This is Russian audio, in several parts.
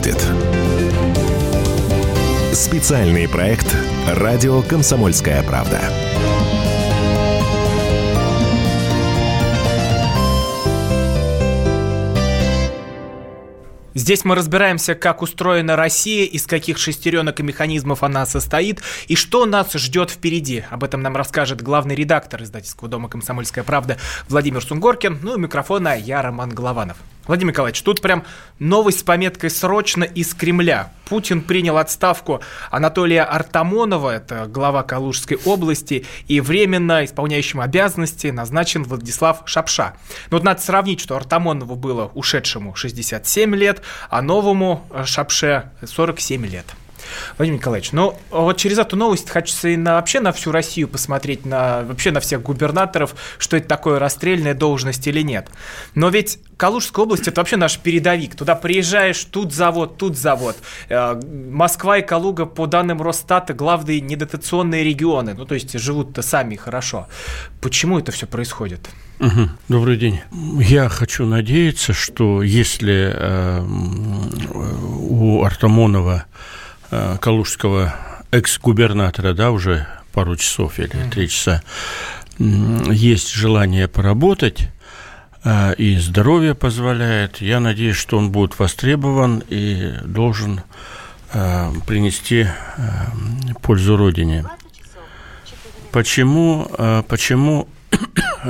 будет». Специальный проект «Радио Комсомольская правда». Здесь мы разбираемся, как устроена Россия, из каких шестеренок и механизмов она состоит, и что нас ждет впереди. Об этом нам расскажет главный редактор издательского дома «Комсомольская правда» Владимир Сунгоркин. Ну и микрофона я, Роман Голованов. Владимир Николаевич, тут прям новость с пометкой «Срочно из Кремля». Путин принял отставку Анатолия Артамонова, это глава Калужской области, и временно исполняющим обязанности назначен Владислав Шапша. Но вот надо сравнить, что Артамонову было ушедшему 67 лет, а новому Шапше 47 лет. Владимир Николаевич, ну вот через эту новость хочется и на, вообще на всю Россию посмотреть, на, вообще на всех губернаторов, что это такое расстрельная должность или нет. Но ведь Калужская область это вообще наш передовик. Туда приезжаешь, тут завод, тут завод. Э, Москва и Калуга, по данным Росстата, главные недотационные регионы. Ну, то есть живут-то сами хорошо. Почему это все происходит? Угу. Добрый день. Я хочу надеяться, что если э, у Артамонова Э, калужского экс-губернатора, да, уже пару часов или три часа, есть желание поработать, э, и здоровье позволяет. Я надеюсь, что он будет востребован и должен э, принести пользу Родине. Почему, почему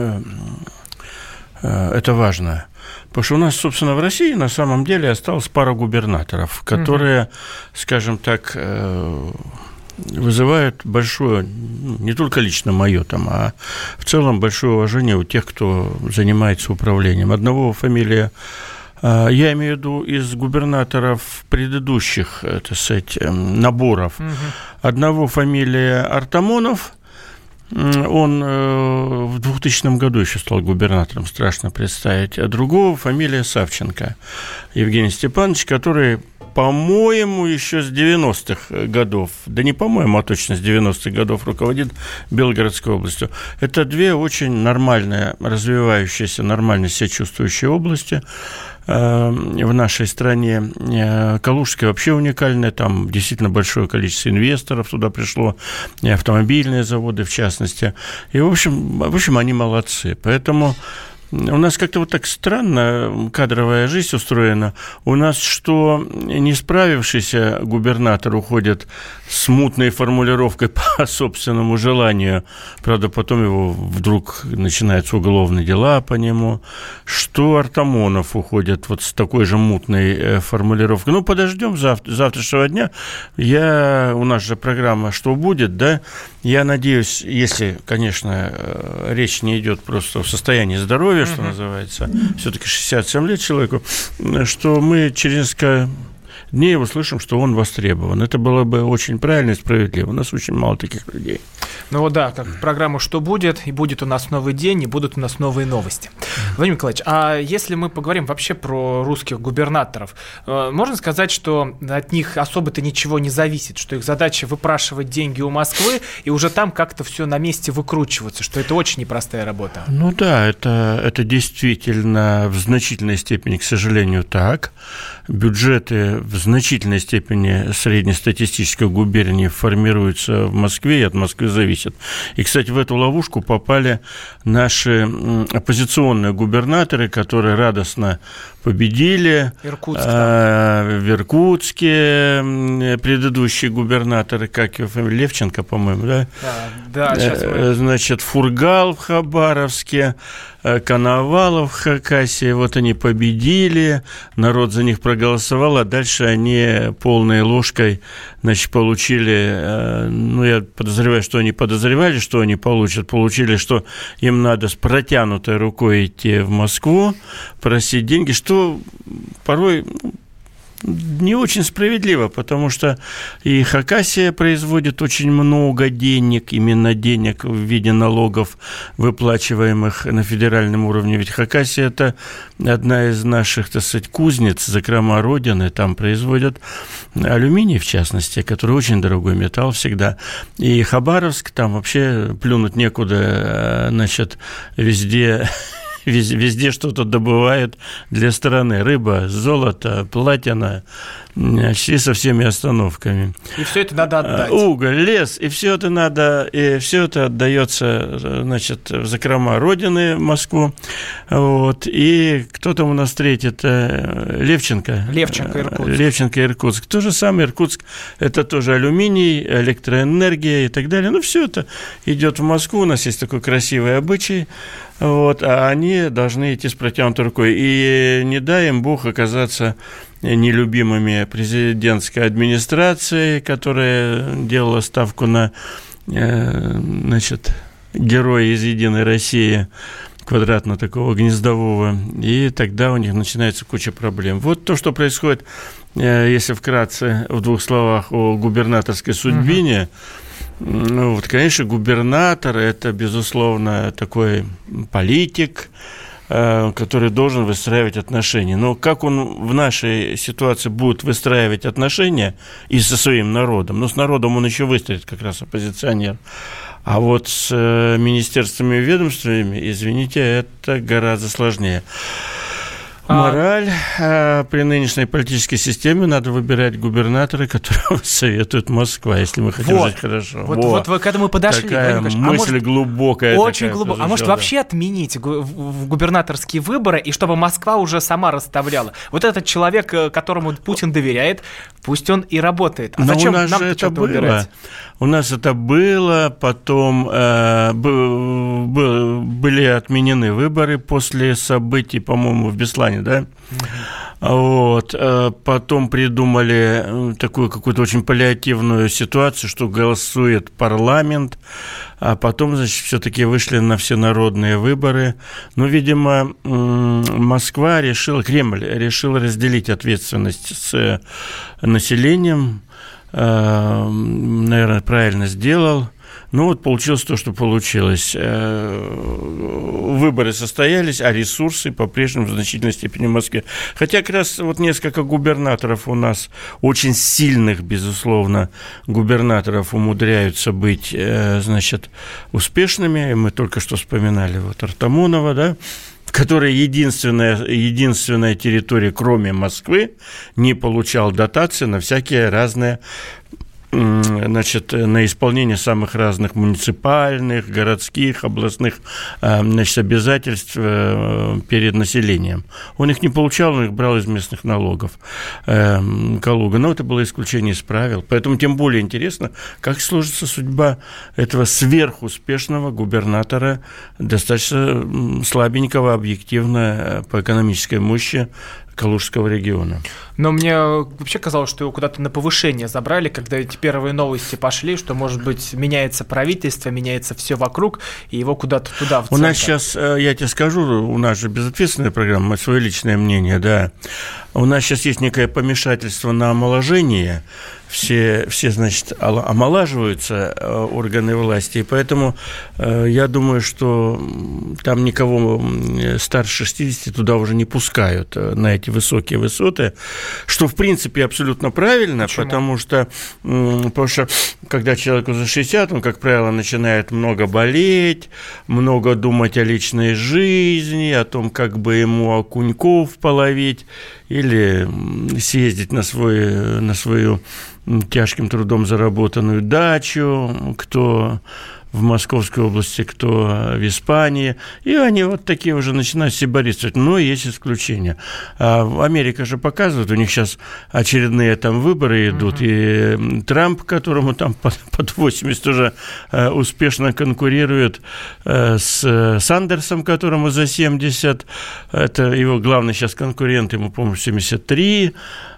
это важно? Потому что у нас, собственно, в России на самом деле осталось пара губернаторов, которые, угу. скажем так, э, вызывают большое, ну, не только лично мое там, а в целом большое уважение у тех, кто занимается управлением. Одного фамилия э, я имею в виду из губернаторов предыдущих, так сказать, эм, наборов. Угу. Одного фамилия Артамонов – он э, в 2000 году еще стал губернатором, страшно представить. А другого фамилия Савченко, Евгений Степанович, который по-моему, еще с 90-х годов, да не по-моему, а точно с 90-х годов руководит Белгородской областью. Это две очень нормальные, развивающиеся, нормально себя чувствующие области. Э, в нашей стране. Э, Калужская вообще уникальная, там действительно большое количество инвесторов туда пришло, автомобильные заводы в частности. И, в общем, в общем они молодцы. Поэтому у нас как-то вот так странно кадровая жизнь устроена. У нас что не справившийся губернатор уходит с мутной формулировкой по собственному желанию, правда, потом его вдруг начинаются уголовные дела по нему, что Артамонов уходит вот с такой же мутной э, формулировкой. Ну, подождем завтра, завтрашнего дня. Я, у нас же программа «Что будет?», да, я надеюсь, если, конечно, э, речь не идет просто в состоянии здоровья, что называется, все-таки 67 лет человеку, что мы через несколько дней услышим, что он востребован. Это было бы очень правильно и справедливо. У нас очень мало таких людей. Ну вот да, как программа «Что будет?» и будет у нас новый день, и будут у нас новые новости. Владимир Николаевич, а если мы поговорим вообще про русских губернаторов, э, можно сказать, что от них особо-то ничего не зависит, что их задача выпрашивать деньги у Москвы и уже там как-то все на месте выкручиваться, что это очень непростая работа? Ну да, это, это действительно в значительной степени, к сожалению, так. Бюджеты в значительной степени среднестатистической губернии формируются в Москве и от Москвы зависят. И, кстати, в эту ловушку попали наши оппозиционные губернаторы, которые радостно победили. Иркутск, да. в Иркутске предыдущие губернаторы, как его фамилия, Левченко, по-моему, да? Да, да, сейчас мы... Значит, Фургал в Хабаровске, Э, Коновалов в Хакасии, вот они победили, народ за них проголосовал, а дальше они полной ложкой, значит, получили, э, ну, я подозреваю, что они подозревали, что они получат, получили, что им надо с протянутой рукой идти в Москву, просить деньги, что порой не очень справедливо, потому что и Хакасия производит очень много денег, именно денег в виде налогов, выплачиваемых на федеральном уровне. Ведь Хакасия – это одна из наших, так сказать, кузнец, закрома Родины. Там производят алюминий, в частности, который очень дорогой металл всегда. И Хабаровск, там вообще плюнуть некуда, значит, везде везде, что-то добывают для страны. Рыба, золото, платина, и со всеми остановками. И все это надо отдать. Уголь, лес, и все это надо, и все это отдается, значит, в закрома Родины, Москву. Вот. И кто там у нас встретит? Левченко. Левченко, Иркутск. Левченко, Иркутск. То же самое, Иркутск, это тоже алюминий, электроэнергия и так далее. Ну, все это идет в Москву. У нас есть такой красивый обычай. Вот, а они должны идти с протянутой рукой. И не дай им Бог оказаться нелюбимыми президентской администрацией, которая делала ставку на э, значит, героя из «Единой России», квадратно такого гнездового, и тогда у них начинается куча проблем. Вот то, что происходит, э, если вкратце, в двух словах, о губернаторской судьбине. Ну, вот, конечно, губернатор – это, безусловно, такой политик, который должен выстраивать отношения. Но как он в нашей ситуации будет выстраивать отношения и со своим народом? Ну, с народом он еще выстроит как раз оппозиционер. А вот с э, министерствами и ведомствами, извините, это гораздо сложнее. А Мораль. А, при нынешней политической системе надо выбирать губернатора, которого советует Москва, если мы хотим вот. жить хорошо. Вот, вот вы к этому подошли. Такая мысль а может, глубокая. Очень глубокая. А может вообще отменить губернаторские выборы, и чтобы Москва уже сама расставляла? Вот этот человек, э, которому Путин доверяет, пусть он и работает. А Но зачем у нас нам это было? Выбирать? У нас это было, потом э, были отменены выборы после событий, по-моему, в Беслане да? Вот. Э, потом придумали э, такую какую-то очень паллиативную ситуацию, что голосует парламент, а потом, значит, все-таки вышли на всенародные выборы. Ну, видимо, Москва решила, Кремль решил разделить ответственность с э, населением, наверное, правильно сделал – ну вот получилось то, что получилось. Э, выборы состоялись, а ресурсы по-прежнему в значительной степени в Москве. Хотя как раз вот несколько губернаторов у нас, очень сильных, безусловно, губернаторов умудряются быть, э, значит, успешными. Мы только что вспоминали вот Артамонова, да, которая единственная, единственная территория, кроме Москвы, не получал дотации на всякие разные значит, на исполнение самых разных муниципальных, городских, областных э, значит, обязательств э, перед населением. Он их не получал, он их брал из местных налогов э, Калуга. Но это было исключение из правил. Поэтому тем более интересно, как сложится судьба этого сверхуспешного губернатора, достаточно слабенького, объективно по экономической мощи Калужского региона. Но мне вообще казалось, что его куда-то на повышение забрали, когда эти первые новости пошли, что, может быть, меняется правительство, меняется все вокруг, и его куда-то туда, в У нас сейчас, э, я тебе скажу, у нас же безответственная программа, свое личное мнение, да. У нас сейчас есть некое помешательство на омоложение, все, все значит, омолаживаются э, органы власти, и поэтому э, я думаю, что там никого старше 60 туда уже не пускают э, на эти высокие высоты, что, в принципе, абсолютно правильно, Почему? потому что, потому что когда человеку за 60, он, как правило, начинает много болеть, много думать о личной жизни, о том, как бы ему окуньков половить, или съездить на, свой, на свою тяжким трудом заработанную дачу, кто в Московской области, кто в Испании. И они вот такие уже начинают сибариться. Но есть исключения. А Америка же показывает, у них сейчас очередные там выборы идут, mm-hmm. и Трамп, которому там под, под 80 уже э, успешно конкурирует э, с Сандерсом, которому за 70. Это его главный сейчас конкурент, ему, по-моему, 73.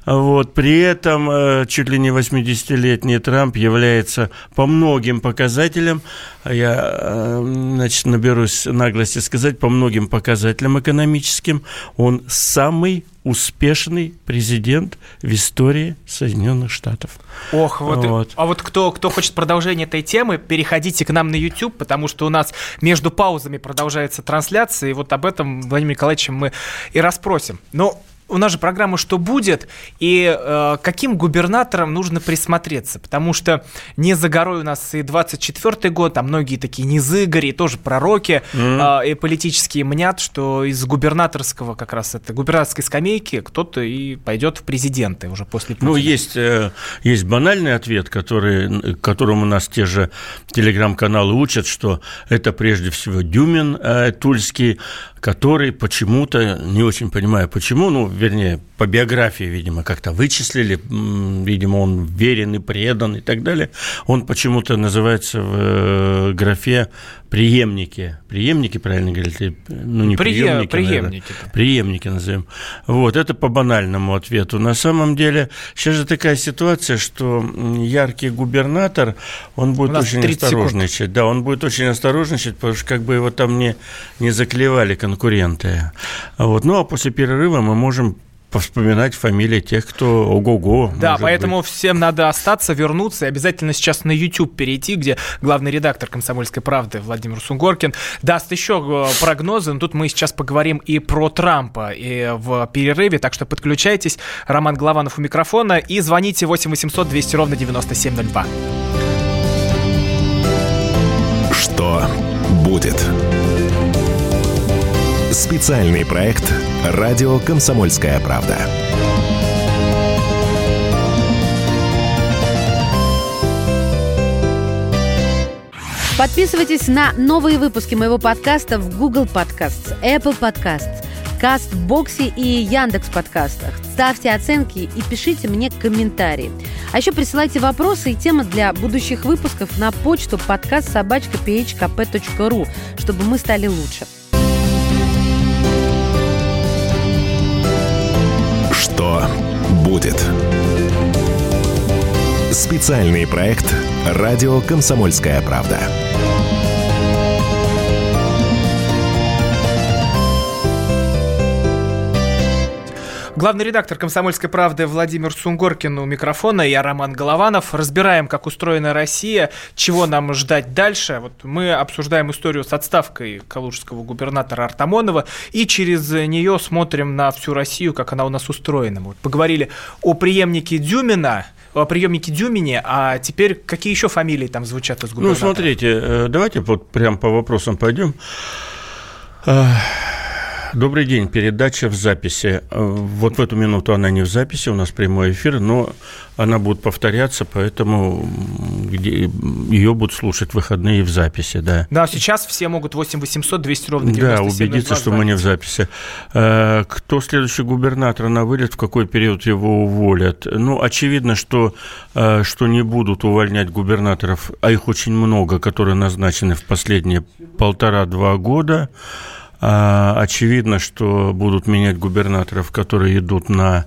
Вот. При этом э, чуть ли не 80-летний Трамп является по многим показателям, я э, значит, наберусь наглости сказать, по многим показателям экономическим, он самый успешный президент в истории Соединенных Штатов. Ох, вот, вот. а вот кто, кто хочет продолжение этой темы, переходите к нам на YouTube, потому что у нас между паузами продолжается трансляция, и вот об этом Владимир Николаевичем мы и расспросим. Но у нас же программа «Что будет?» и э, каким губернаторам нужно присмотреться, потому что не за горой у нас и 24-й год, а многие такие низыгори, тоже пророки mm-hmm. э, и политические мнят, что из губернаторского как раз это губернаторской скамейки кто-то и пойдет в президенты уже после ну, Путина. Ну, есть, э, есть банальный ответ, который, которому нас те же телеграм-каналы учат, что это прежде всего Дюмин э, Тульский, который почему-то, не очень понимаю почему, ну, вернее, по биографии, видимо, как-то вычислили, видимо, он верен и предан и так далее, он почему-то называется в э, графе преемники. Преемники, правильно говорить? Ну, не Прие... преемники, преемники. Наверное. Преемники назовем. Вот, это по банальному ответу. На самом деле, сейчас же такая ситуация, что яркий губернатор, он будет очень осторожничать. Секунд. Да, он будет очень осторожничать, потому что как бы его там не, не заклевали конкуренты. Вот. Ну, а после перерыва мы можем вспоминать фамилии тех, кто ого-го. Да, поэтому быть. всем надо остаться, вернуться и обязательно сейчас на YouTube перейти, где главный редактор «Комсомольской правды» Владимир Сунгоркин даст еще э, прогнозы. Но тут мы сейчас поговорим и про Трампа и в перерыве, так что подключайтесь. Роман Голованов у микрофона и звоните 8 800 200 ровно 9702. Что будет? Специальный проект «Радио Комсомольская правда». Подписывайтесь на новые выпуски моего подкаста в Google Podcasts, Apple Podcasts, Кастбоксе и Яндекс подкастах. Ставьте оценки и пишите мне комментарии. А еще присылайте вопросы и темы для будущих выпусков на почту подкаст собачка чтобы мы стали лучше. Что будет? Специальный проект «Радио Комсомольская правда». Главный редактор «Комсомольской правды» Владимир Сунгоркин у микрофона, я Роман Голованов. Разбираем, как устроена Россия, чего нам ждать дальше. Вот мы обсуждаем историю с отставкой калужского губернатора Артамонова и через нее смотрим на всю Россию, как она у нас устроена. Вот поговорили о преемнике Дюмина, о приемнике Дюмине, а теперь какие еще фамилии там звучат из ну, губернатора? Ну, смотрите, э, давайте вот прям по вопросам пойдем. Добрый день. Передача в записи. Э, вот в эту минуту она не в записи, у нас прямой эфир, но она будет повторяться, поэтому ее будут слушать выходные в записи, да. Да, сейчас все могут 8 800 200 ровно 97 Да, убедиться, что мы не в записи. Э, кто следующий губернатор на вылет, в какой период его уволят? Ну, очевидно, что, э, что не будут увольнять губернаторов, а их очень много, которые назначены в последние полтора-два года. А, очевидно, что будут менять губернаторов, которые идут на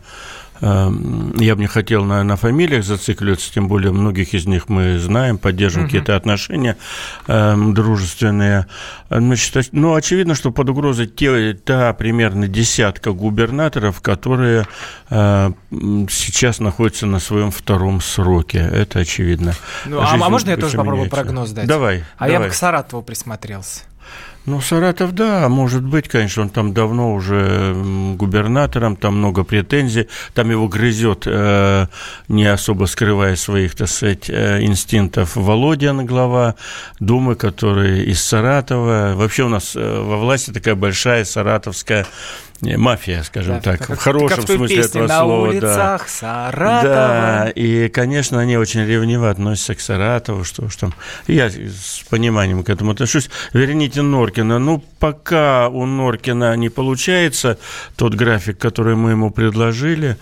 эм, я бы не хотел на, на фамилиях зацикливаться, тем более многих из них мы знаем, поддерживаем uh-huh. какие-то отношения э, дружественные. Значит, ну, очевидно, что под угрозой те, та примерно десятка губернаторов, которые э, сейчас находятся на своем втором сроке. Это очевидно. Ну, а, а можно я тоже попробую прогноз дать? Давай. А давай. я бы к Саратову присмотрелся. Ну, Саратов, да, может быть, конечно, он там давно уже губернатором, там много претензий, там его грызет, э, не особо скрывая своих, так сказать, э, инстинктов, Володин, глава Думы, который из Саратова. Вообще у нас э, во власти такая большая саратовская мафия, скажем да, так, в хорошем как в смысле песне, этого на слова. улицах да. Саратова. Да, и, конечно, они очень ревниво относятся к Саратову, что уж там. Я с пониманием к этому отношусь. Верните Норкина. Ну, пока у Норкина не получается тот график, который мы ему предложили,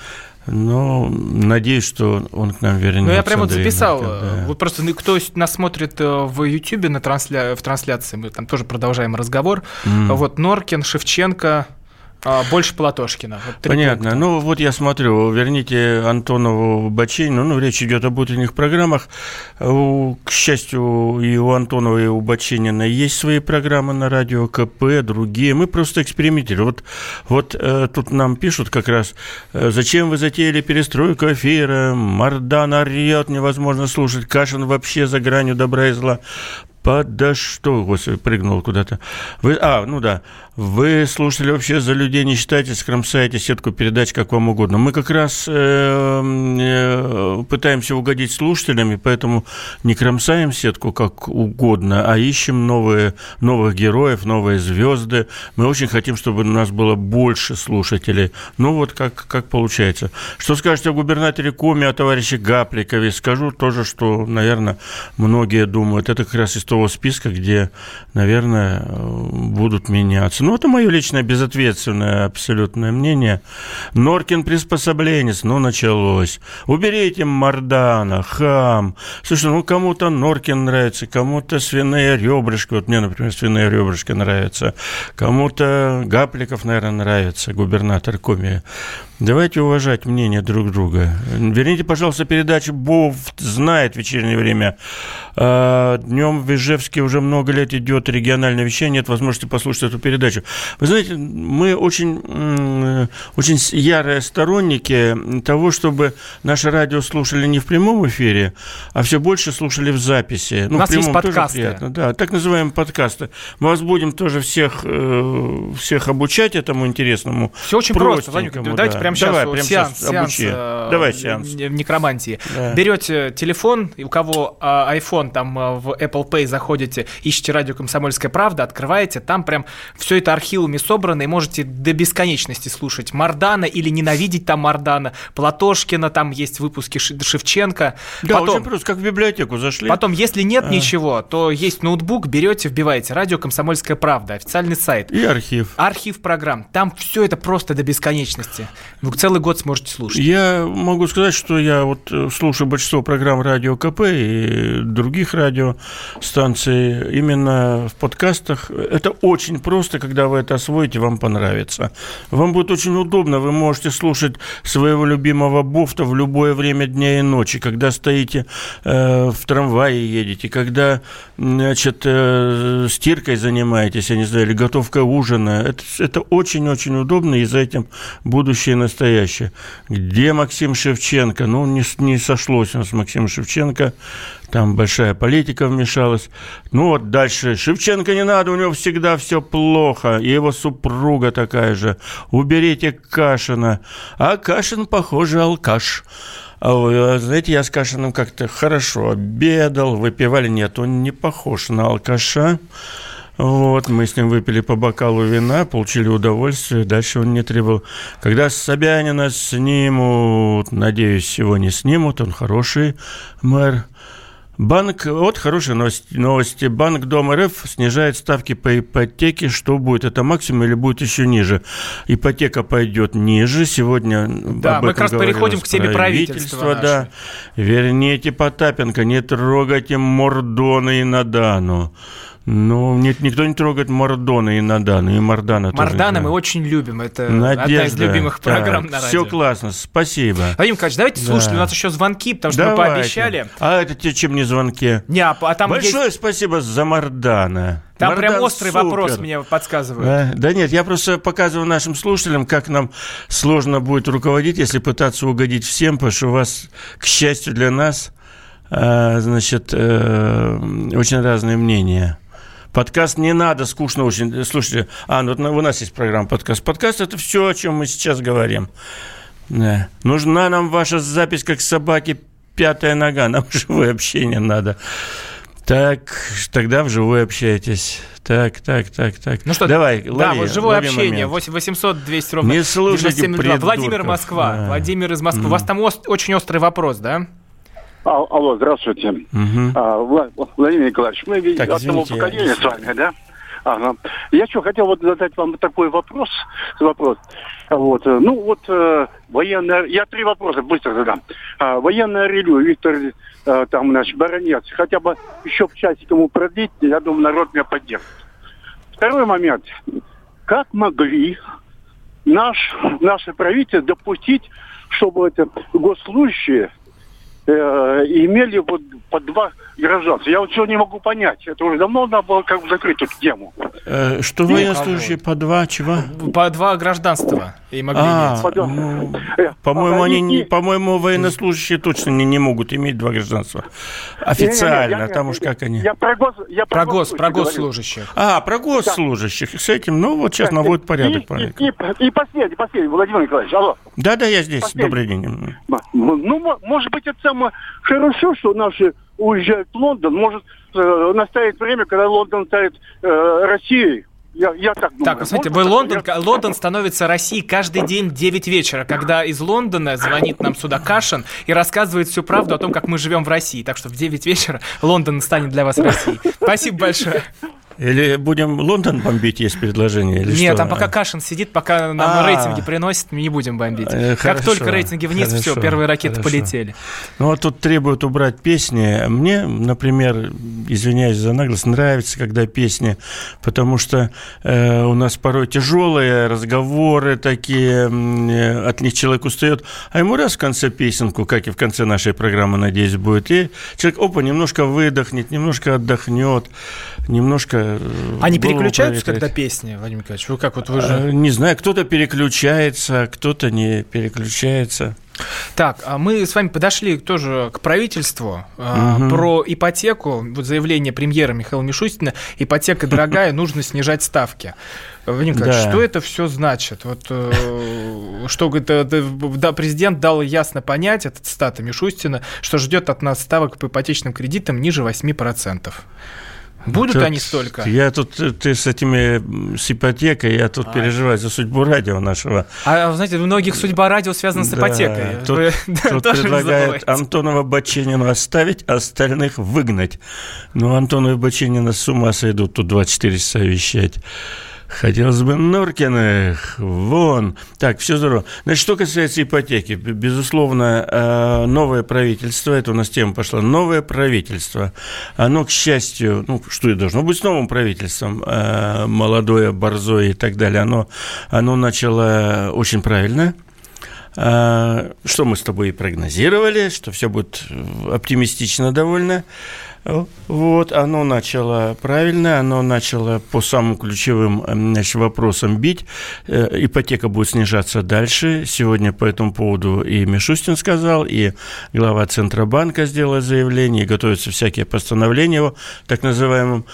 но надеюсь, что он к нам вернется. Ну, я прямо вот записал. Да. Вот просто ну, кто нас смотрит э, в Ютьюбе на трансля... в трансляции, мы там тоже продолжаем разговор. Mm. Вот Норкин, Шевченко, а, больше Платошкина. Вот Понятно. Пункта. Ну, вот я смотрю, верните Антонову Бачинину, ну, речь идет об утренних программах. К счастью, и у Антонова, и у Бачинина есть свои программы на радио КП, другие. Мы просто экспериментируем. Вот, вот э, тут нам пишут как раз, э, зачем вы затеяли перестройку эфира, Мардан орет, невозможно слушать, Кашин вообще за гранью добра и зла. Под да что, господи, прыгнул куда-то. Вы, а, ну да. Вы слушатели вообще за людей не считаете, скромсаете сетку передач как вам угодно. Мы как раз э, э, пытаемся угодить слушателям, и поэтому не кромсаем сетку как угодно, а ищем новые, новых героев, новые звезды. Мы очень хотим, чтобы у нас было больше слушателей. Ну вот как, как получается. Что скажете о губернаторе Коми, о товарище Гапликове? Скажу тоже, что, наверное, многие думают, это как раз из того списка, где, наверное, будут меняться. Ну, это мое личное безответственное абсолютное мнение. Норкин приспособленец, ну, началось. Уберите Мардана, хам. Слушай, ну, кому-то Норкин нравится, кому-то свиные ребрышки. Вот мне, например, свиные ребрышки нравятся. Кому-то Гапликов, наверное, нравится, губернатор Коми. Давайте уважать мнение друг друга. Верните, пожалуйста, передачу «Бов знает» в вечернее время. А, Днем в Ижевске уже много лет идет региональное вещание, нет возможности послушать эту передачу. Вы знаете, мы очень, очень ярые сторонники того, чтобы наше радио слушали не в прямом эфире, а все больше слушали в записи. Ну, У нас есть подкасты. Приятно, да, так называемые подкасты. Мы вас будем тоже всех, э, всех обучать этому интересному. Все очень просто, Владимир, давайте да. прямо прямо Давай, сейчас прямо сеанс, сеанс, сеанс э, Давай сеанс. некромантии. Да. Берете телефон, и у кого э, iPhone, там э, в Apple Pay заходите, ищите радио «Комсомольская правда», открываете, там прям все это архивами собрано, и можете до бесконечности слушать Мардана или ненавидеть там Мардана, Платошкина, там есть выпуски Шевченко. Да, потом, очень просто, как в библиотеку зашли. Потом, если нет а. ничего, то есть ноутбук, берете, вбиваете радио «Комсомольская правда», официальный сайт. И архив. Архив программ. Там все это просто до бесконечности. Вы целый год сможете слушать. Я могу сказать, что я вот э, слушаю большинство программ Радио КП и других радиостанций именно в подкастах. Это очень просто, когда вы это освоите, вам понравится. Вам будет очень удобно, вы можете слушать своего любимого Бофта в любое время дня и ночи, когда стоите э, в трамвае едете, когда значит, э, стиркой занимаетесь, я не знаю, или готовкой ужина. Это, очень-очень удобно, и за этим будущее на настоящее. Где Максим Шевченко? Ну, не, не сошлось у нас с Максимом Шевченко. Там большая политика вмешалась. Ну вот дальше. Шевченко не надо, у него всегда все плохо. И его супруга такая же. Уберите Кашина. А Кашин, похоже, алкаш. А, знаете, я с Кашиным как-то хорошо обедал, выпивали. Нет, он не похож на алкаша. Вот, мы с ним выпили по бокалу вина, получили удовольствие, дальше он не требовал. Когда Собянина снимут, надеюсь, его не снимут, он хороший мэр. Банк, вот хорошие новости, новости. Банк Дом РФ снижает ставки по ипотеке. Что будет? Это максимум или будет еще ниже? Ипотека пойдет ниже. Сегодня да, об мы этом как раз переходим к теме правительства. Да. Верните Потапенко, не трогайте Мордона и Надану. Ну, нет, никто не трогает Мордона и Надана, и Мордана Мордана мы очень любим, это Надежда. одна из любимых программ так, на радио. Все классно, спасибо. Вадим Николаевич, давайте да. слушать, у нас еще звонки, потому что давайте. мы пообещали. А это те, чем не звонки? Не, а, а там Большое есть... спасибо за Мордана. Там Мардан прям острый супер. вопрос мне подсказывают. Да? да нет, я просто показываю нашим слушателям, как нам сложно будет руководить, если пытаться угодить всем, потому что у вас, к счастью для нас, э, значит, э, очень разные мнения. Подкаст не надо, скучно очень. Слушайте, а, ну, у нас есть программа подкаст. Подкаст – это все, о чем мы сейчас говорим. Да. Нужна нам ваша запись, как собаки, пятая нога. Нам живое общение надо. Так, тогда вживую общайтесь. Так, так, так, так. Ну что, давай, лови, Да, вот живое общение. Момент. 800 200 ровно. Не слушайте Владимир Москва. Да. Владимир из Москвы. Mm. У вас там ост- очень острый вопрос, да? А, алло, здравствуйте. Угу. А, Владимир Николаевич, мы так, одного поколения с вами, да? Ага. Я что, хотел вот задать вам такой вопрос. вопрос. Вот. Э, ну, вот э, военное... Я три вопроса быстро задам. А, военное ревю, Виктор э, там наш баронец. Хотя бы еще в часик ему продлить, я думаю, народ меня поддержит. Второй момент. Как могли наш, наше правительство допустить, чтобы это госслужащие э, имели вот по два гражданства. Я вот все не могу понять. Это уже давно надо было как бы закрыть эту тему. Э, что военнослужащие по два чего? По два гражданства. И могли а, иметь. Ну... Э, По-моему, они, не, по-моему, военнослужащие точно не, не могут иметь два гражданства. Официально, не, не, не, там уж как они. Я про гос, я про, гос, про госслужащих. А, про госслужащих. Да. С этим, ну вот сейчас да. наводит порядок. И, и, и, и последний, последний, Владимир Николаевич, алло. Да-да, я здесь. Последний. Добрый день. Ну, может быть, это самое хорошо, что наши уезжают в Лондон. Может, э, настанет время, когда Лондон станет э, Россией. Я, я так думаю. Так, смотрите, вы Лондон, я... Лондон становится Россией каждый день в 9 вечера, когда из Лондона звонит нам сюда Кашин и рассказывает всю правду о том, как мы живем в России. Так что в 9 вечера Лондон станет для вас Россией. Спасибо большое. Или будем Лондон бомбить, есть предложение? Или Нет, что? там пока Кашин сидит, пока нам А-а-а. рейтинги приносит, мы не будем бомбить. Э, как только рейтинги вниз, хорошо, все, первые ракеты хорошо. полетели. Ну вот тут требуют убрать песни. Мне, например, извиняюсь за наглость, нравится, когда песни, потому что э, у нас порой тяжелые разговоры такие, э, от них человек устает, а ему раз в конце песенку, как и в конце нашей программы, надеюсь, будет, и человек, опа, немножко выдохнет, немножко отдохнет, немножко они переключаются, когда песни, Владимир Николаевич? Вы как вот вы же... А, не знаю, кто-то переключается, кто-то не переключается. Так, а мы с вами подошли тоже к правительству угу. про ипотеку. Вот заявление премьера Михаила Мишустина: ипотека дорогая, нужно снижать ставки. Владимир да. что это все значит? Вот э, что да, президент дал ясно понять, этот стата Мишустина, что ждет от нас ставок по ипотечным кредитам ниже 8%. Будут тут, они столько? Я тут, ты с этими, с ипотекой, я тут а. переживаю за судьбу радио нашего. А, знаете, у многих судьба радио связана с ипотекой. Тут, Вы, тут предлагают Антонова Баченину оставить, остальных выгнать. Но Антонова Баченина с ума сойдут тут 24 часа вещать. Хотелось бы Норкиных. Вон. Так, все здорово. Значит, что касается ипотеки. Безусловно, э, новое правительство, это у нас тема пошла, новое правительство, оно, к счастью, ну, что и должно быть с новым правительством, э, молодое, борзое и так далее, оно, оно начало очень правильно, э, что мы с тобой и прогнозировали, что все будет оптимистично довольно. Вот, оно начало правильно, оно начало по самым ключевым значит, вопросам бить. Э, ипотека будет снижаться дальше. Сегодня по этому поводу и Мишустин сказал, и глава Центробанка сделал заявление, и готовятся всякие постановления о так называемом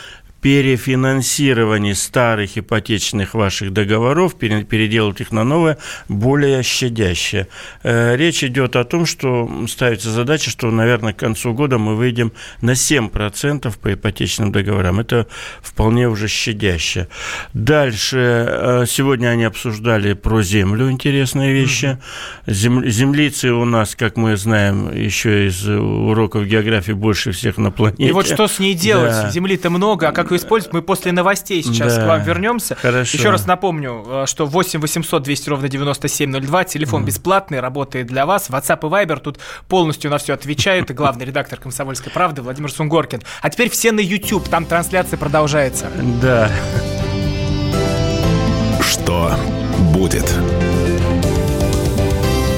перефинансировании старых ипотечных ваших договоров, переделать их на новое, более щадящее. Э, речь идет о том, что ставится задача, что, наверное, к концу года мы выйдем на 7% по ипотечным договорам. Это вполне уже щадяще. Дальше, э, сегодня они обсуждали про землю, интересные вещи. Землицы у нас, как мы знаем, еще из уроков географии больше всех на планете. И вот что с ней делать? Да. Земли-то много, а как как ее использовать, мы после новостей сейчас да. к вам вернемся. Хорошо. Еще раз напомню, э, что 8 800 200 ровно 9702, телефон mm. бесплатный, работает для вас. WhatsApp и Viber тут полностью на все отвечают. И главный редактор «Комсомольской правды» Владимир Сунгоркин. А теперь все на YouTube, там трансляция продолжается. Да. Что будет?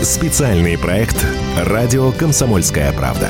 Специальный проект «Радио Комсомольская правда».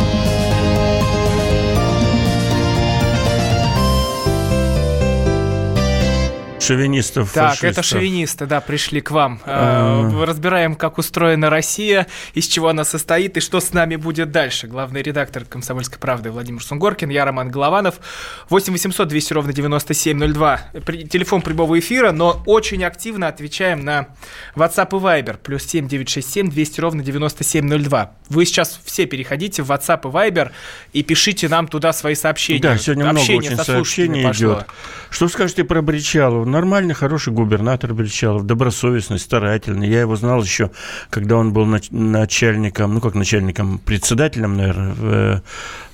Шовинистов. Так, фашистов. это шовинисты, да, пришли к вам. А... Разбираем, как устроена Россия, из чего она состоит и что с нами будет дальше. Главный редактор «Комсомольской правды» Владимир Сунгоркин, я Роман Голованов. 8 800 200 ровно 9702. Телефон прямого эфира, но очень активно отвечаем на WhatsApp и Viber. Плюс 7 967 200 ровно 9702. Вы сейчас все переходите в WhatsApp и Viber и пишите нам туда свои сообщения. Да, сегодня Общение много очень сообщений идет. Что скажете про Бричалу? Нормальный, хороший губернатор Бричалов, добросовестный, старательный. Я его знал еще, когда он был начальником, ну как начальником, председателем, наверное,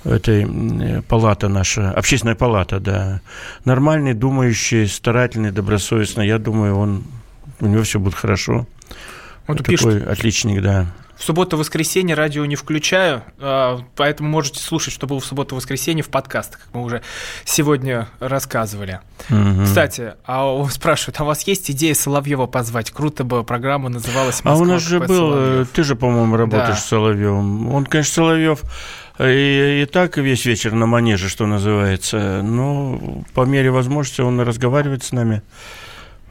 в этой палата наша, общественная палата, да. Нормальный, думающий, старательный, добросовестный. Я думаю, он, у него все будет хорошо. Вот Такой пишет, отличник, да. В субботу-воскресенье радио не включаю, а, поэтому можете слушать, что было в субботу-воскресенье в подкастах, как мы уже сегодня рассказывали. Угу. Кстати, а он спрашивает, а у вас есть идея Соловьева позвать? Круто бы программа называлась «Москва». А у нас же был, Соловьев. ты же, по-моему, работаешь да. с Соловьевым. Он, конечно, Соловьев и, и так весь вечер на манеже, что называется. Но по мере возможности он разговаривает с нами.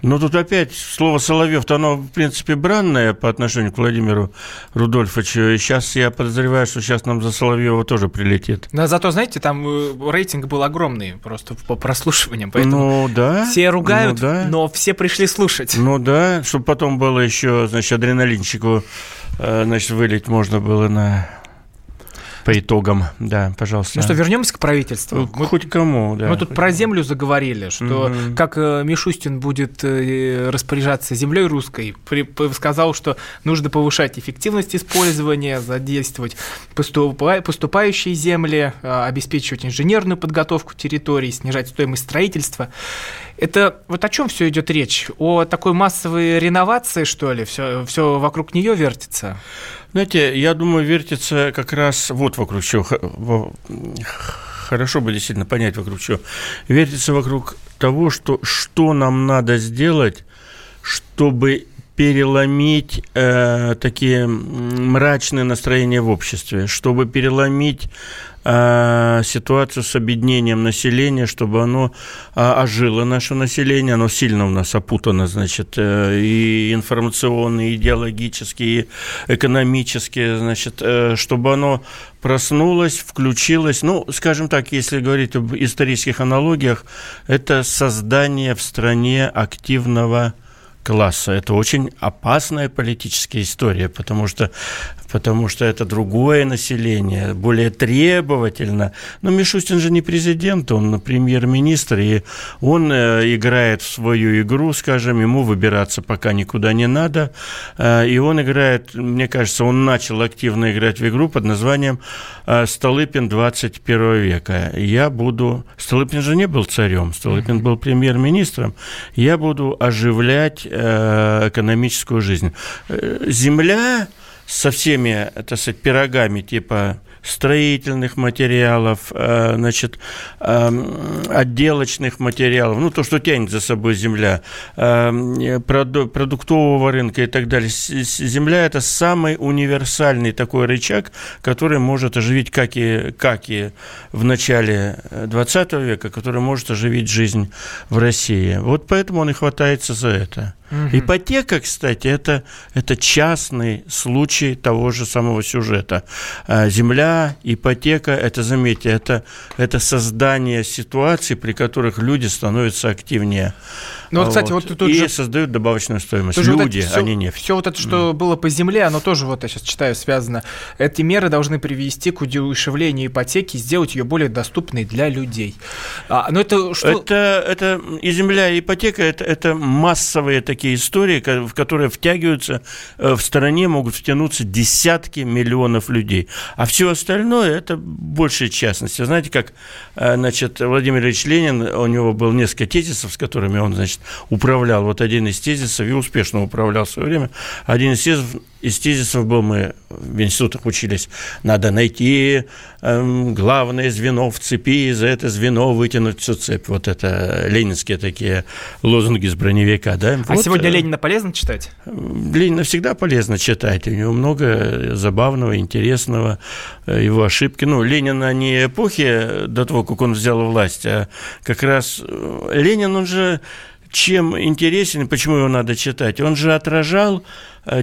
Ну, тут опять слово «Соловьев», оно, в принципе, бранное по отношению к Владимиру Рудольфовичу. И сейчас я подозреваю, что сейчас нам за Соловьева тоже прилетит. Но зато, знаете, там э, рейтинг был огромный просто по прослушиваниям. Поэтому ну, да. Все ругают, ну, да. но все пришли слушать. Ну, да, чтобы потом было еще, значит, адреналинчику, э, значит, вылить можно было на по итогам, да, пожалуйста. Ну что, вернемся к правительству. Мы, Хоть кому, да. Мы тут про землю заговорили, что угу. как э, Мишустин будет э, распоряжаться землей русской, сказал, что нужно повышать эффективность использования, задействовать поступающие земли, э, обеспечивать инженерную подготовку территорий, снижать стоимость строительства. Это вот о чем все идет речь? О такой массовой реновации, что ли? Все, все вокруг нее вертится? Знаете, я думаю, вертится как раз вот вокруг чего. Хорошо бы действительно понять вокруг чего. Вертится вокруг того, что, что нам надо сделать, чтобы переломить э, такие мрачные настроения в обществе, чтобы переломить э, ситуацию с объединением населения, чтобы оно э, ожило наше население, оно сильно у нас опутано, значит, э, и информационно, и идеологически, и экономически, значит, чтобы оно проснулось, включилось. Ну, скажем так, если говорить об исторических аналогиях, это создание в стране активного класса. Это очень опасная политическая история, потому что, потому что это другое население, более требовательно. Но Мишустин же не президент, он премьер-министр, и он э, играет в свою игру, скажем, ему выбираться пока никуда не надо. Э, и он играет, мне кажется, он начал активно играть в игру под названием э, «Столыпин 21 века». Я буду... Столыпин же не был царем, Столыпин был премьер-министром. Я буду оживлять экономическую жизнь. Э, земля со всеми, так сказать, пирогами типа строительных материалов, э, значит, отделочных материалов, ну, то, что тянет за собой земля, продуктового рынка и так далее. Земля – это самый универсальный такой рычаг, который может оживить, как и, как и в начале 20 века, который может оживить жизнь в России. Вот поэтому он и хватается за это. Угу. Ипотека, кстати, это, это частный случай того же самого сюжета. А, земля, ипотека, это, заметьте, это, это создание ситуаций, при которых люди становятся активнее. Ну, вот, кстати, вот, тут и же... создают добавочную стоимость. Тоже люди, вот все, а не нефть. Все вот это, что mm. было по земле, оно тоже, вот я сейчас читаю, связано. Эти меры должны привести к удешевлению ипотеки, сделать ее более доступной для людей. А, но это что? Это, это и земля, и ипотека, это, это массовые такие истории, в которые втягиваются, э, в стороне могут втянуться десятки миллионов людей. А все остальное, это большая частность. Знаете, как, э, значит, Владимир Ильич Ленин, у него было несколько тезисов, с которыми он, значит, управлял. Вот один из тезисов, и успешно управлял в свое время, один из тезисов, из тезисов был, мы в институтах учились, надо найти эм, главное звено в цепи, и за это звено вытянуть всю цепь. Вот это ленинские такие лозунги с броневика, да? А вот, сегодня э, Ленина полезно читать? Ленина всегда полезно читать. У него много забавного, интересного, э, его ошибки. Ну, Ленина не эпохи до того, как он взял власть, а как раз э, Ленин, он же чем интересен, почему его надо читать? Он же отражал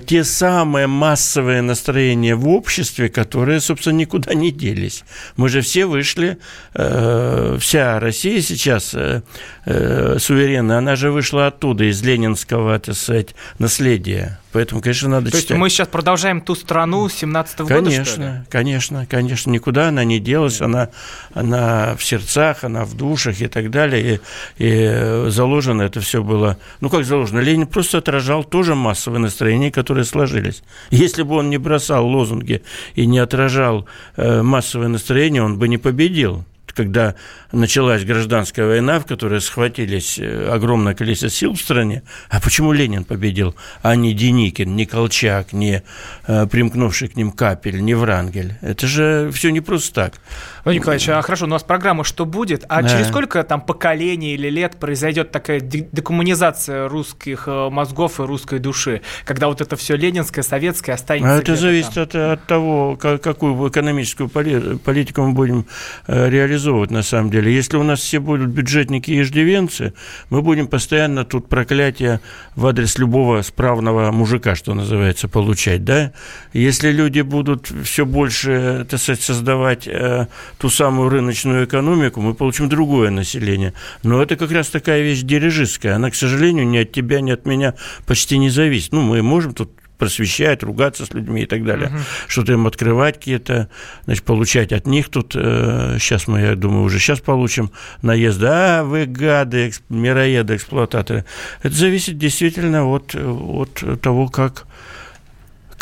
те самые массовые настроения в обществе, которые, собственно, никуда не делись. Мы же все вышли, э, вся Россия сейчас э, э, суверенная, она же вышла оттуда, из ленинского, так сказать, наследия. Поэтому, конечно, надо То читать. есть мы сейчас продолжаем ту страну 17 -го конечно, года, Конечно, конечно, конечно. Никуда она не делась. Она, она в сердцах, она в душах и так далее. И, и заложено это все было... Ну, как заложено? Ленин просто отражал тоже массовые настроения, которые сложились. Если бы он не бросал лозунги и не отражал э, массовое настроение, он бы не победил когда началась гражданская война, в которой схватились э, огромное количество сил в стране, а почему Ленин победил, а не Деникин, не Колчак, не э, примкнувший к ним Капель, не Врангель? Это же все не просто так. Владимир Николаевич, а хорошо, у нас программа «Что будет?», а Да. через сколько там поколений или лет произойдет такая де- декоммунизация русских э, мозгов и русской души, когда вот это все ленинское, советское останется А это зависит там? от, от того, ка- какую экономическую поли- политику мы будем э, реализовывать на самом деле. Если у нас все будут бюджетники и иждивенцы, мы будем постоянно тут проклятие в адрес любого справного мужика, что называется, получать, да? Если люди будут все больше, так сказать, создавать э, ту самую рыночную экономику, мы получим другое население. Но это как раз такая вещь дирижистская. Она, к сожалению, ни от тебя, ни от меня почти не зависит. Ну, мы можем тут просвещать, ругаться с людьми и так далее, что-то им открывать какие-то, значит, получать от них тут, э, сейчас мы, я думаю, уже сейчас получим наезды, а вы гады, экс- мироеды, эксплуататоры. Это зависит действительно от, от того, как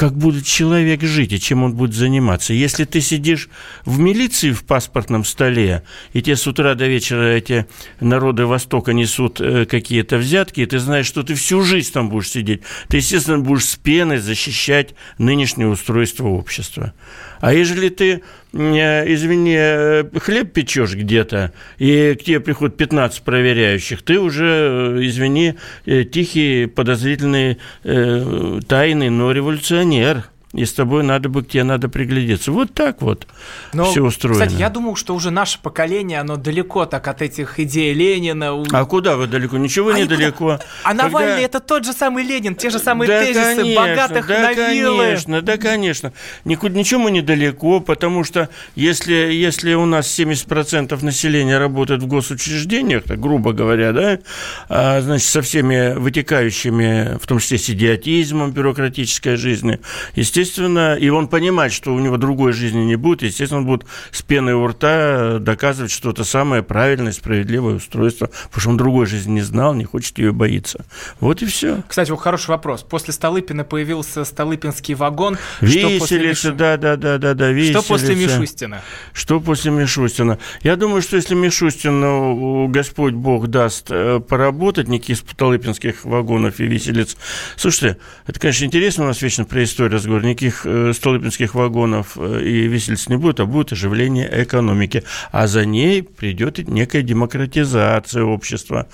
как будет человек жить и чем он будет заниматься. Если ты сидишь в милиции в паспортном столе, и тебе с утра до вечера эти народы Востока несут э, какие-то взятки, и ты знаешь, что ты всю жизнь там будешь сидеть, ты, естественно, будешь с пеной защищать нынешнее устройство общества. А ежели ты, э, извини, э, хлеб печешь где-то, и к тебе приходит 15 проверяющих, ты уже, э, извини, тихий, подозрительный, тайный, но революционер. И с тобой надо бы, к тебе надо приглядеться. Вот так вот Но, все устроено. Кстати, я думал, что уже наше поколение, оно далеко так от этих идей Ленина. А куда вы далеко? Ничего А не далеко. А Навальный Когда- это тот же самый Ленин, те же самые да, тезисы конечно, богатых да, на виллы. конечно, да, конечно. Никуда, ничего мы недалеко, потому что если, если у нас 70% населения работает в госучреждениях, так грубо говоря, да, а, значит, со всеми вытекающими, в том числе с идиотизмом бюрократической жизни, естественно, и он понимает, что у него другой жизни не будет, естественно, он будет с пеной у рта доказывать, что это самое правильное, справедливое устройство, потому что он другой жизни не знал, не хочет ее боиться. Вот и все. Кстати, вот хороший вопрос. После Столыпина появился Столыпинский вагон. Что Виселица, Мишу- да, да, да, да, да, Что виселица. после Мишустина? Что после Мишустина? Я думаю, что если Мишустину Господь Бог даст э, поработать, никаких столыпинских вагонов и виселиц. Слушайте, это, конечно, интересно, у нас вечно про историю разговор. Никаких э, столыпинских вагонов э, и виселиц не будет, а будет оживление экономики. А за ней придет некая демократизация общества.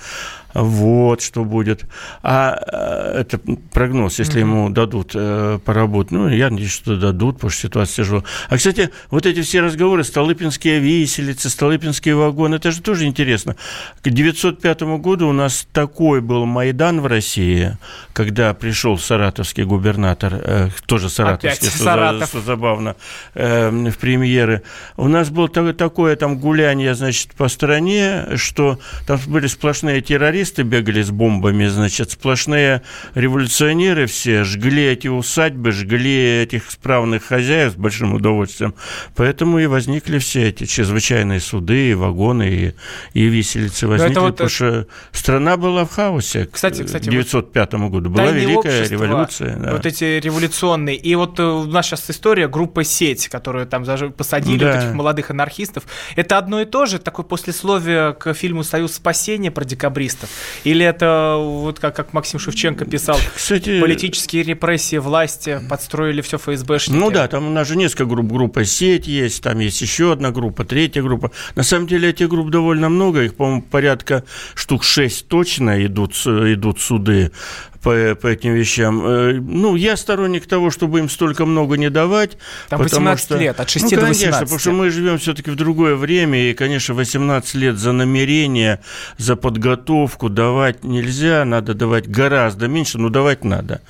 Вот что будет. А э, это прогноз, если ему дадут э, поработать. Ну, я надеюсь, что дадут, потому что ситуация тяжелая. А, кстати, вот эти все разговоры, Столыпинские виселицы, Столыпинские вагоны, это же тоже интересно. К 1905 году у нас такой был Майдан в России, когда пришел саратовский губернатор, э, тоже саратовский, Опять что, за- Саратов. что забавно, э, в премьеры. У нас было та- такое там гуляние, значит, по стране, что там были сплошные террористы, бегали с бомбами, значит, сплошные революционеры все, жгли эти усадьбы, жгли этих справных хозяев с большим удовольствием. Поэтому и возникли все эти чрезвычайные суды, и вагоны, и, и виселицы возникли, это вот потому что страна была в хаосе Кстати, кстати, к 1905 году. Была великая общества, революция. да. Вот эти революционные. И вот э, у нас сейчас история группа «Сеть», которую там даже посадили Да. вот этих молодых анархистов. Это одно и то же, такое послесловие к фильму «Союз спасения» про декабристов? Или это, вот как, как Максим Шевченко писал, Кстати, политические репрессии власти подстроили все ФСБшники? Ну да, там у нас же несколько групп. Группа «Сеть» есть, там есть еще одна группа, третья группа. На самом деле этих групп довольно много, их, по-моему, порядка штук шесть точно идут, идут суды. По, по этим вещам. Э, ну, я сторонник того, чтобы им столько много не давать. Там 18 что, лет, от 6 ну, до 18. конечно, потому что мы живем все-таки в другое время, и, конечно, 18 лет за намерение, за подготовку давать нельзя, надо давать гораздо меньше, но давать надо.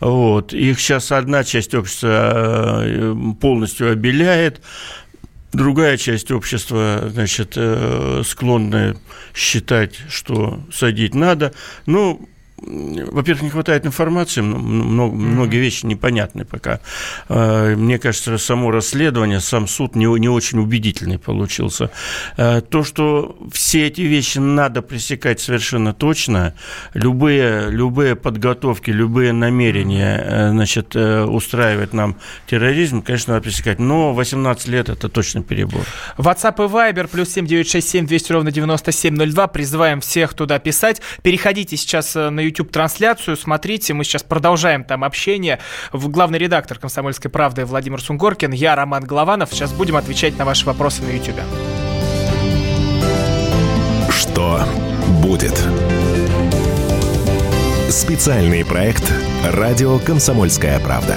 Вот. Их сейчас одна часть общества э, полностью обеляет, Другая часть общества, значит, э, склонна считать, что садить надо. Ну, во-первых, не хватает информации, много, многие вещи непонятны пока. А, мне кажется, само расследование, сам суд не, не очень убедительный получился. А, то, что все эти вещи надо пресекать совершенно точно, любые, любые подготовки, любые намерения э, значит, э, устраивать нам терроризм, конечно, надо пресекать. Но 18 лет – это точно перебор. WhatsApp и Viber плюс 7967 200 ровно 9702. Призываем всех туда писать. Переходите сейчас э, на YouTube YouTube-трансляцию. Смотрите, мы сейчас продолжаем там общение. Главный редактор «Комсомольской правды» Владимир Сунгоркин, я Роман Голованов. Сейчас будем отвечать на ваши вопросы на YouTube. Что будет? Специальный проект «Радио Комсомольская правда».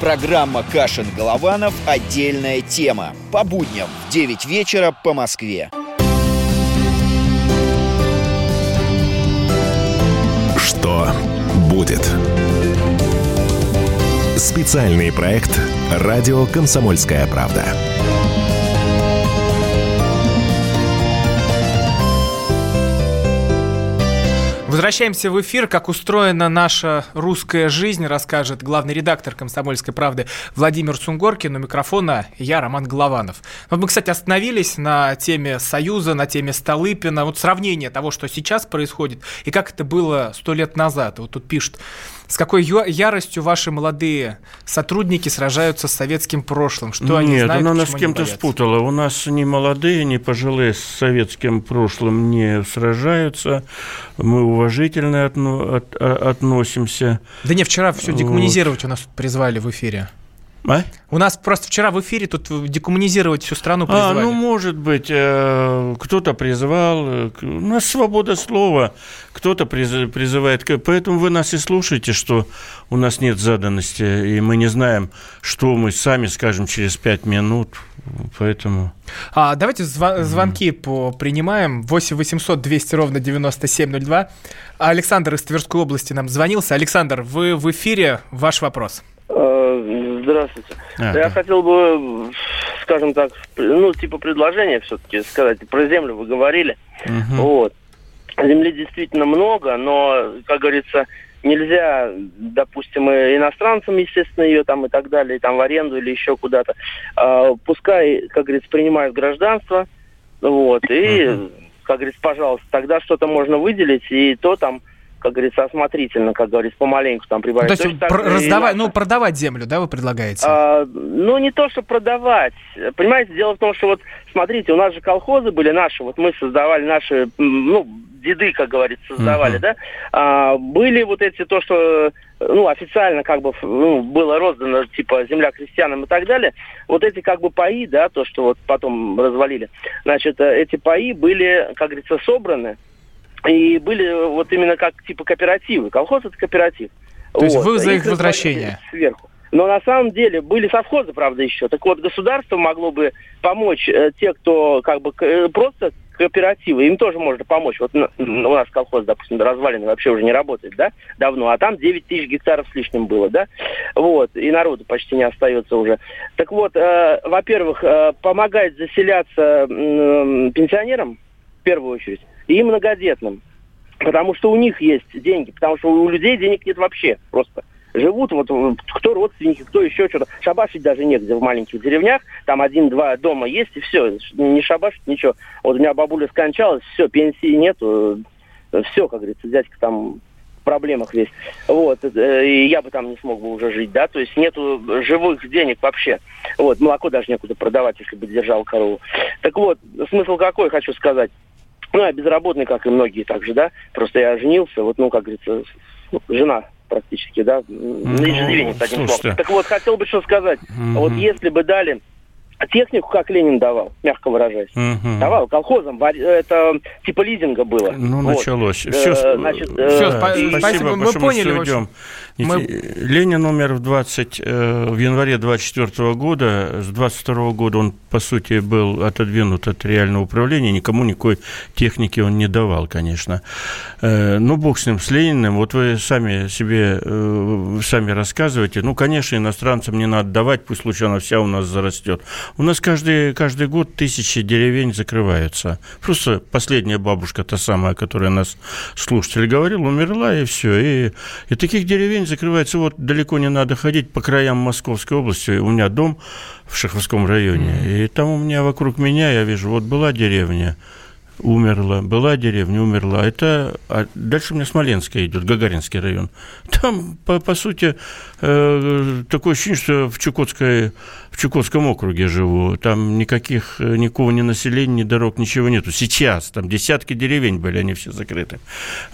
Программа «Кашин-Голованов. Отдельная тема». По будням в 9 вечера по Москве. Что будет? Специальный проект «Радио Комсомольская правда». Возвращаемся в эфир. Как устроена наша русская жизнь, расскажет главный редактор «Комсомольской правды» Владимир Сунгоркин. У микрофона я, Роман Голованов. Вот мы, кстати, остановились на теме Союза, на теме Столыпина. Вот сравнение того, что сейчас происходит, и как это было сто лет назад. Вот тут пишут с какой яростью ваши молодые сотрудники сражаются с советским прошлым? Что они Нет, знают, она нас с кем-то спутала. У нас ни молодые, ни пожилые с советским прошлым не сражаются. Мы уважительно отно- от- относимся. Да не, вчера все декоммунизировать вот. у нас призвали в эфире. А? У нас просто вчера в эфире тут декоммунизировать всю страну призвали. А, ну, может быть, э, кто-то призвал. Э, у нас свобода слова, кто-то призывает. Поэтому вы нас и слушаете, что у нас нет заданности, и мы не знаем, что мы сами скажем через пять минут. Поэтому... А, давайте зв- звонки mm. по принимаем. 8 800 200 ровно 9702. Александр из Тверской области нам звонился. Александр, вы в эфире. Ваш вопрос. Здравствуйте. А, Я да. хотел бы, скажем так, ну, типа предложение все-таки сказать. Про землю вы говорили. Угу. Вот. Земли действительно много, но, как говорится, нельзя, допустим, иностранцам, естественно, ее там и так далее, там в аренду или еще куда-то. А, пускай, как говорится, принимают гражданство, вот, и, угу. как говорится, пожалуйста, тогда что-то можно выделить, и то там как говорится, осмотрительно, как говорится, помаленьку там прибавить. Ну, то есть, то есть раздавать, ну, продавать землю, да, вы предлагаете? А, ну, не то, что продавать. Понимаете, дело в том, что вот, смотрите, у нас же колхозы были наши, вот мы создавали наши, ну, деды, как говорится, создавали, uh-huh. да, а, были вот эти, то, что, ну, официально как бы ну, было роздано, типа, земля крестьянам и так далее, вот эти как бы паи, да, то, что вот потом развалили, значит, э, эти паи были, как говорится, собраны, и были вот именно как типа кооперативы. Колхоз это кооператив. То вот. есть вы за их возвращение? Сверху. Но на самом деле были совхозы, правда, еще. Так вот, государство могло бы помочь э, те, кто как бы э, просто кооперативы, им тоже можно помочь. Вот у нас колхоз, допустим, развалины вообще уже не работает, да, давно, а там 9 тысяч гектаров с лишним было, да, вот, и народу почти не остается уже. Так вот, э, во-первых, э, помогать заселяться э, пенсионерам, в первую очередь, и многодетным. Потому что у них есть деньги, потому что у людей денег нет вообще просто. живут, вот кто родственники, кто еще что-то. Шабашить даже негде в маленьких деревнях. Там один-два дома есть, и все. Не шабашить, ничего. Вот у меня бабуля скончалась, все, пенсии нету. Все, как говорится, дядька там в проблемах весь. Вот. Э, и я бы там не смог бы уже жить, да. То есть нету живых денег вообще. Вот. Молоко даже некуда продавать, если бы держал корову. Так вот, смысл какой, хочу сказать. Ну, я безработный, как и многие также, да. Просто я женился, вот, ну, как говорится, ну, жена практически, да, ну, на иждивенец, одним словом. Так вот, хотел бы что сказать. Mm-hmm. Вот если бы дали технику, как Ленин давал, мягко выражаясь. Угу. Давал колхозам, это типа лизинга было. Ну, вот. началось. Все, э, значит, э, все спасибо, спасибо, мы поняли. Мы мы... Ленин умер в, 20, э, в январе 24 года. С 22 года он, по сути, был отодвинут от реального управления. Никому никакой техники он не давал, конечно. Э, ну, бог с ним, с Лениным. Вот вы сами себе, э, сами рассказываете. Ну, конечно, иностранцам не надо давать, пусть лучше она вся у нас зарастет. У нас каждый, каждый год тысячи деревень закрываются. Просто последняя бабушка, та самая, которая нас слушатель говорил, умерла, и все. И, и таких деревень закрывается. Вот далеко не надо ходить по краям Московской области. У меня дом в Шаховском районе. Mm-hmm. И там у меня вокруг меня, я вижу, вот была деревня, умерла, была деревня, умерла. Это а дальше у меня Смоленская идет, Гагаринский район. Там, по, по сути, э, такое ощущение, что в Чукотской в Чукотском округе живу, там никаких, э, никакого ни населения, ни дорог, ничего нету. Сейчас там десятки деревень были, они все закрыты.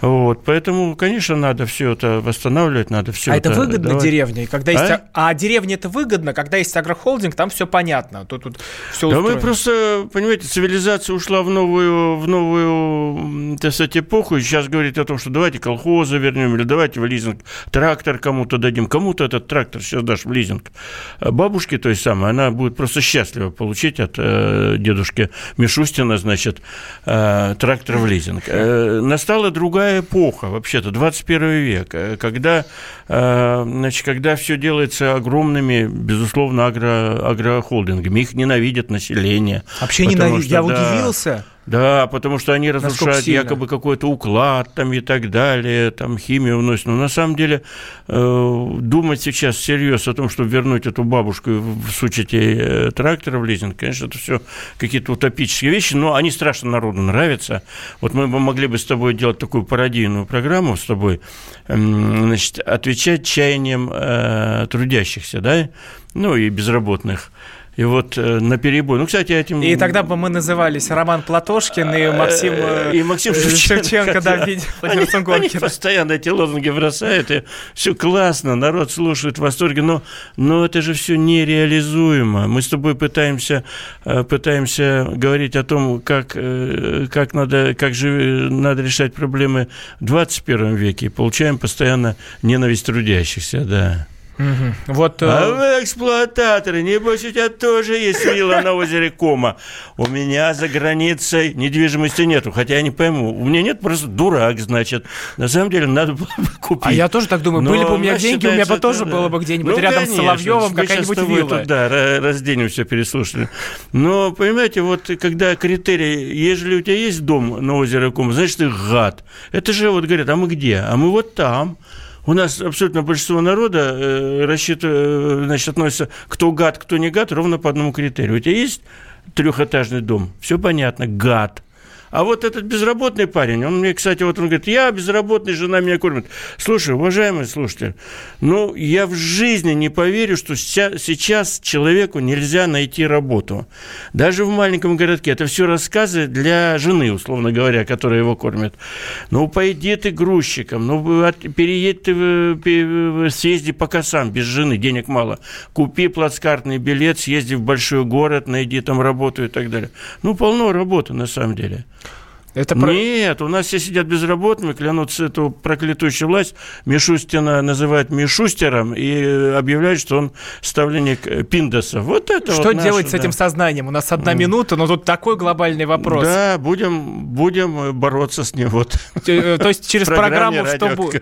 Вот, поэтому, конечно, надо все это восстанавливать, надо все а это... это выгодно давать. деревне? Когда есть... А? а деревне это выгодно, когда есть агрохолдинг, там все понятно, тут, тут все Да мы просто, понимаете, цивилизация ушла в новую, в новую, так сказать, эпоху, и сейчас говорит о том, что давайте колхозы вернем, или давайте в лизинг трактор кому-то дадим, кому-то этот трактор сейчас дашь в лизинг. А бабушки, то есть самое, она будет просто счастлива получить от э, дедушки Мишустина, значит, э, трактор в лизинг. Э, настала другая эпоха, вообще-то, 21 век, э, когда, э, значит, когда все делается огромными, безусловно, агро, агрохолдингами. Их ненавидят население. Вообще ненавидят, я да, удивился. Да, потому что они разрушают якобы какой-то уклад там и так далее, там химию вносят. Но на самом деле э, думать сейчас всерьез о том, чтобы вернуть эту бабушку в сучете э, трактора в лизинг, конечно, это все какие-то утопические вещи, но они страшно народу нравятся. Вот мы бы могли бы с тобой делать такую пародийную программу с тобой, э, значит, отвечать чаяниям э, трудящихся, да, ну и безработных. И вот э, на перебой. Ну, кстати, этим... И тогда бы мы назывались Роман Платошкин и Максим, э, и Максим Шевченко, Шевченко да, они, они постоянно эти лозунги бросают, и все классно, народ слушает в восторге, но, но это же все нереализуемо. Мы с тобой пытаемся, э, пытаемся говорить о том, как, как, надо, как же надо решать проблемы в 21 веке, и получаем постоянно ненависть трудящихся, да. Угу. Вот, а вы эксплуататоры, небось у тебя тоже есть вилла на озере Кома. У меня за границей недвижимости нету, хотя я не пойму. У меня нет, просто дурак, значит. На самом деле надо было бы купить. А я тоже так думаю, Но были бы у меня деньги, у меня бы тоже да. было бы где-нибудь ну, рядом конечно, с Соловьевым какая-нибудь вилла. Тут, да, раз день все переслушали. Но, понимаете, вот когда критерий, если у тебя есть дом на озере Кома, значит, ты гад. Это же вот говорят, а мы где? А мы вот там. У нас абсолютно большинство народа э, рассчитывает, э, значит, относится кто гад, кто не гад, ровно по одному критерию. У тебя есть трехэтажный дом, все понятно, гад. А вот этот безработный парень, он мне, кстати, вот он говорит, я безработный, жена меня кормит. Слушай, уважаемый слушатель, ну, я в жизни не поверю, что сейчас человеку нельзя найти работу. Даже в маленьком городке. Это все рассказы для жены, условно говоря, которая его кормит. Ну, пойди ты грузчиком, ну, переедь ты, съезди пока сам, без жены, денег мало. Купи плацкартный билет, съезди в большой город, найди там работу и так далее. Ну, полно работы, на самом деле. Это про... Нет, у нас все сидят безработными, клянутся эту проклятую власть. Мишустина называют Мишустером и объявляют, что он ставленник Пиндоса. Вот это Что вот делать наше, с этим да. сознанием? У нас одна минута, но тут такой глобальный вопрос. Да, будем, будем бороться с ним. Вот. Э, то есть через программу, чтобы...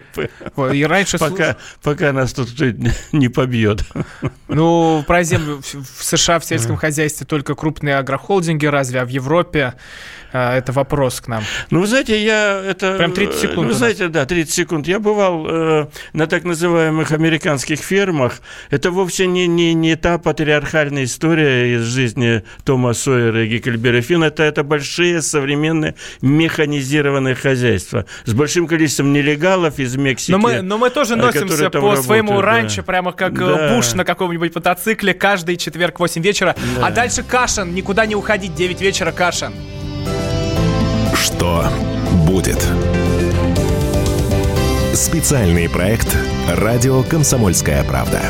И раньше... Пока, пока нас тут не побьет. Ну, про землю в США в сельском хозяйстве только крупные агрохолдинги разве, а в Европе это вопрос к нам. Ну, вы знаете, я это... Прям 30 секунд. Вы знаете, да, 30 секунд. Я бывал э, на так называемых американских фермах. Это вовсе не, не, не та патриархальная история из жизни Тома Сойера и Геккельбера Финн. Это, это большие современные механизированные хозяйства с большим количеством нелегалов из Мексики. Но мы, но мы тоже носимся по своему ранчо, да. прямо как да. Буш на каком-нибудь мотоцикле каждый четверг 8 вечера. Да. А дальше Кашин, никуда не уходить, 9 вечера Кашин. Что будет? Специальный проект «Радио Комсомольская правда».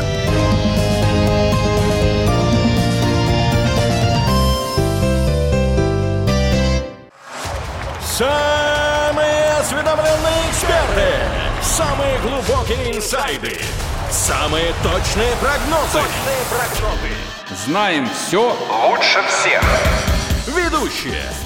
Самые осведомленные эксперты, самые глубокие инсайды, самые точные прогнозы. Точные прогнозы. Знаем все лучше всех. Ведущие